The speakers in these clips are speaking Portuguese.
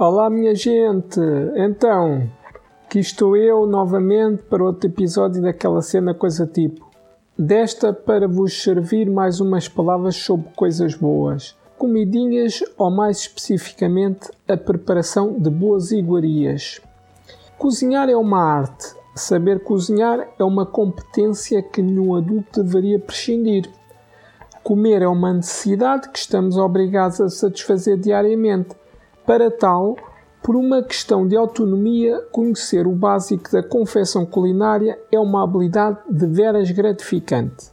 Olá, minha gente! Então, aqui estou eu novamente para outro episódio daquela cena coisa tipo. Desta para vos servir mais umas palavras sobre coisas boas. Comidinhas ou mais especificamente a preparação de boas iguarias. Cozinhar é uma arte. Saber cozinhar é uma competência que nenhum adulto deveria prescindir. Comer é uma necessidade que estamos obrigados a satisfazer diariamente para tal, por uma questão de autonomia, conhecer o básico da confecção culinária é uma habilidade de veras gratificante.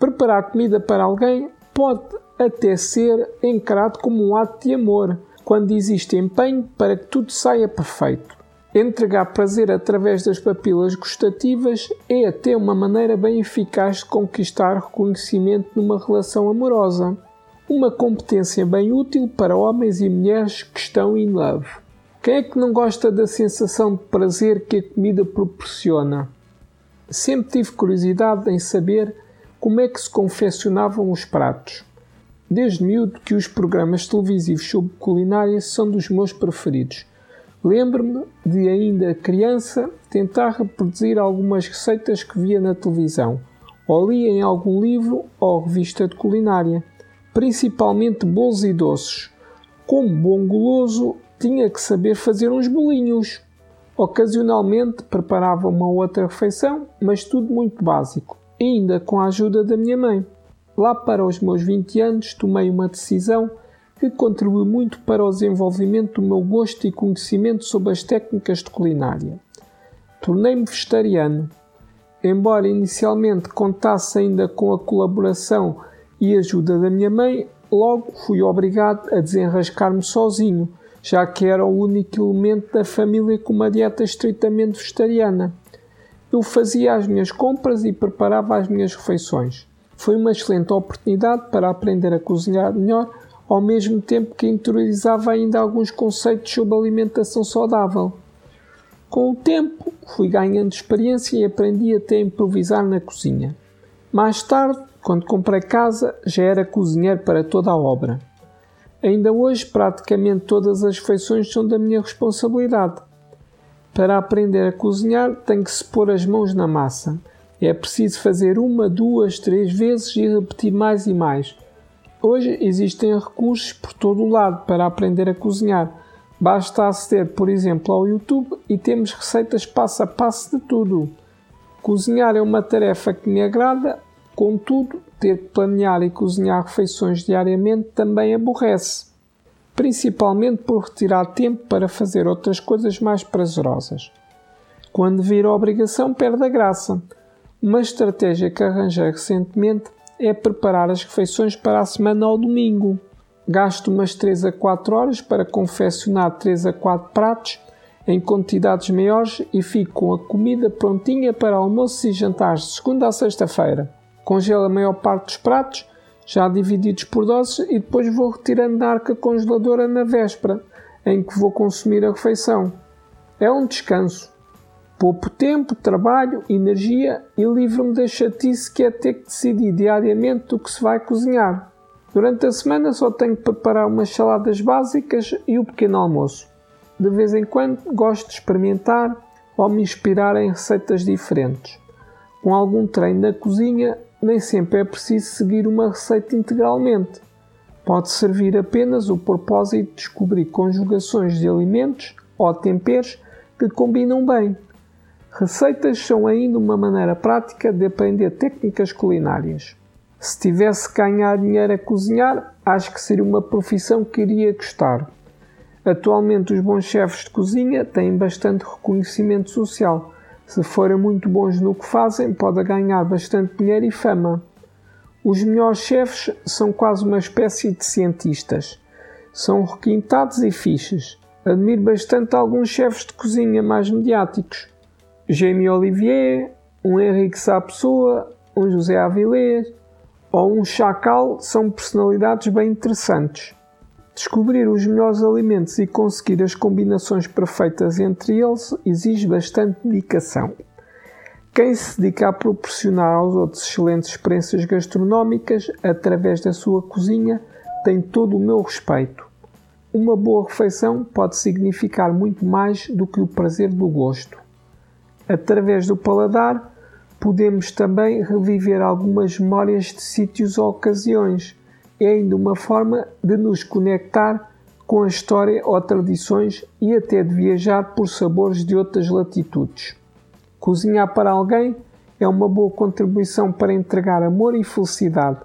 Preparar comida para alguém pode até ser encarado como um ato de amor, quando existe empenho para que tudo saia perfeito. Entregar prazer através das papilas gustativas é até uma maneira bem eficaz de conquistar reconhecimento numa relação amorosa uma competência bem útil para homens e mulheres que estão in love. Quem é que não gosta da sensação de prazer que a comida proporciona? Sempre tive curiosidade em saber como é que se confeccionavam os pratos. Desde miúdo que os programas televisivos sobre culinária são dos meus preferidos. Lembro-me de, ainda criança, tentar reproduzir algumas receitas que via na televisão, ou li em algum livro ou revista de culinária principalmente bolos e doces. Como bom goloso, tinha que saber fazer uns bolinhos. Ocasionalmente preparava uma outra refeição, mas tudo muito básico, ainda com a ajuda da minha mãe. Lá para os meus 20 anos, tomei uma decisão que contribuiu muito para o desenvolvimento do meu gosto e conhecimento sobre as técnicas de culinária. Tornei-me vegetariano. Embora inicialmente contasse ainda com a colaboração e ajuda da minha mãe, logo fui obrigado a desenrascar-me sozinho, já que era o único elemento da família com uma dieta estritamente vegetariana. Eu fazia as minhas compras e preparava as minhas refeições. Foi uma excelente oportunidade para aprender a cozinhar melhor, ao mesmo tempo que interiorizava ainda alguns conceitos sobre alimentação saudável. Com o tempo, fui ganhando experiência e aprendi até a improvisar na cozinha. Mais tarde, quando comprei casa, já era cozinheiro para toda a obra. Ainda hoje, praticamente todas as refeições são da minha responsabilidade. Para aprender a cozinhar, tem que se pôr as mãos na massa. É preciso fazer uma, duas, três vezes e repetir mais e mais. Hoje existem recursos por todo o lado para aprender a cozinhar. Basta aceder, por exemplo, ao YouTube e temos receitas passo a passo de tudo. Cozinhar é uma tarefa que me agrada, Contudo, ter que planear e cozinhar refeições diariamente também aborrece, principalmente por retirar tempo para fazer outras coisas mais prazerosas. Quando vir a obrigação, perde a graça. Uma estratégia que arranjei recentemente é preparar as refeições para a semana ao domingo. Gasto umas 3 a 4 horas para confeccionar 3 a 4 pratos em quantidades maiores e fico com a comida prontinha para almoços e jantares de segunda a sexta-feira. Congelo a maior parte dos pratos, já divididos por doses, e depois vou retirando da arca congeladora na véspera, em que vou consumir a refeição. É um descanso. Poupo tempo, trabalho, energia e livro-me da chatice que é ter que decidir diariamente o que se vai cozinhar. Durante a semana só tenho que preparar umas saladas básicas e o pequeno almoço. De vez em quando gosto de experimentar ou me inspirar em receitas diferentes. Com algum treino na cozinha, nem sempre é preciso seguir uma receita integralmente. Pode servir apenas o propósito de descobrir conjugações de alimentos ou temperos que combinam bem. Receitas são ainda uma maneira prática de aprender técnicas culinárias. Se tivesse que ganhar dinheiro a cozinhar, acho que seria uma profissão que iria gostar. Atualmente, os bons chefes de cozinha têm bastante reconhecimento social se forem muito bons no que fazem, podem ganhar bastante dinheiro e fama. Os melhores chefes são quase uma espécie de cientistas. São requintados e fixes. Admiro bastante alguns chefes de cozinha mais mediáticos. Jamie Olivier, um Henrique Sapessoa, um José Avilés ou um Chacal são personalidades bem interessantes. Descobrir os melhores alimentos e conseguir as combinações perfeitas entre eles exige bastante dedicação. Quem se dedica a proporcionar aos outros excelentes experiências gastronómicas através da sua cozinha tem todo o meu respeito. uma boa refeição pode significar muito mais do que o prazer do gosto. Através do paladar, podemos também reviver algumas memórias de sítios ou ocasiões. É ainda uma forma de nos conectar com a história ou tradições e até de viajar por sabores de outras latitudes. Cozinhar para alguém é uma boa contribuição para entregar amor e felicidade.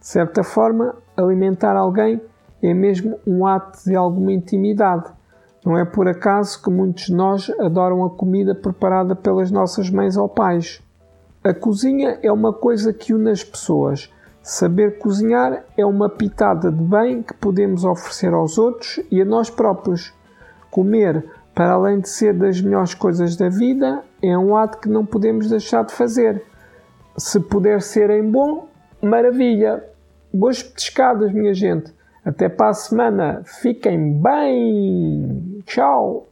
De certa forma, alimentar alguém é mesmo um ato de alguma intimidade. Não é por acaso que muitos de nós adoram a comida preparada pelas nossas mães ou pais. A cozinha é uma coisa que une as pessoas. Saber cozinhar é uma pitada de bem que podemos oferecer aos outros e a nós próprios. Comer, para além de ser das melhores coisas da vida, é um ato que não podemos deixar de fazer. Se puder ser em bom, maravilha! Boas pescadas, minha gente! Até para a semana. Fiquem bem. Tchau.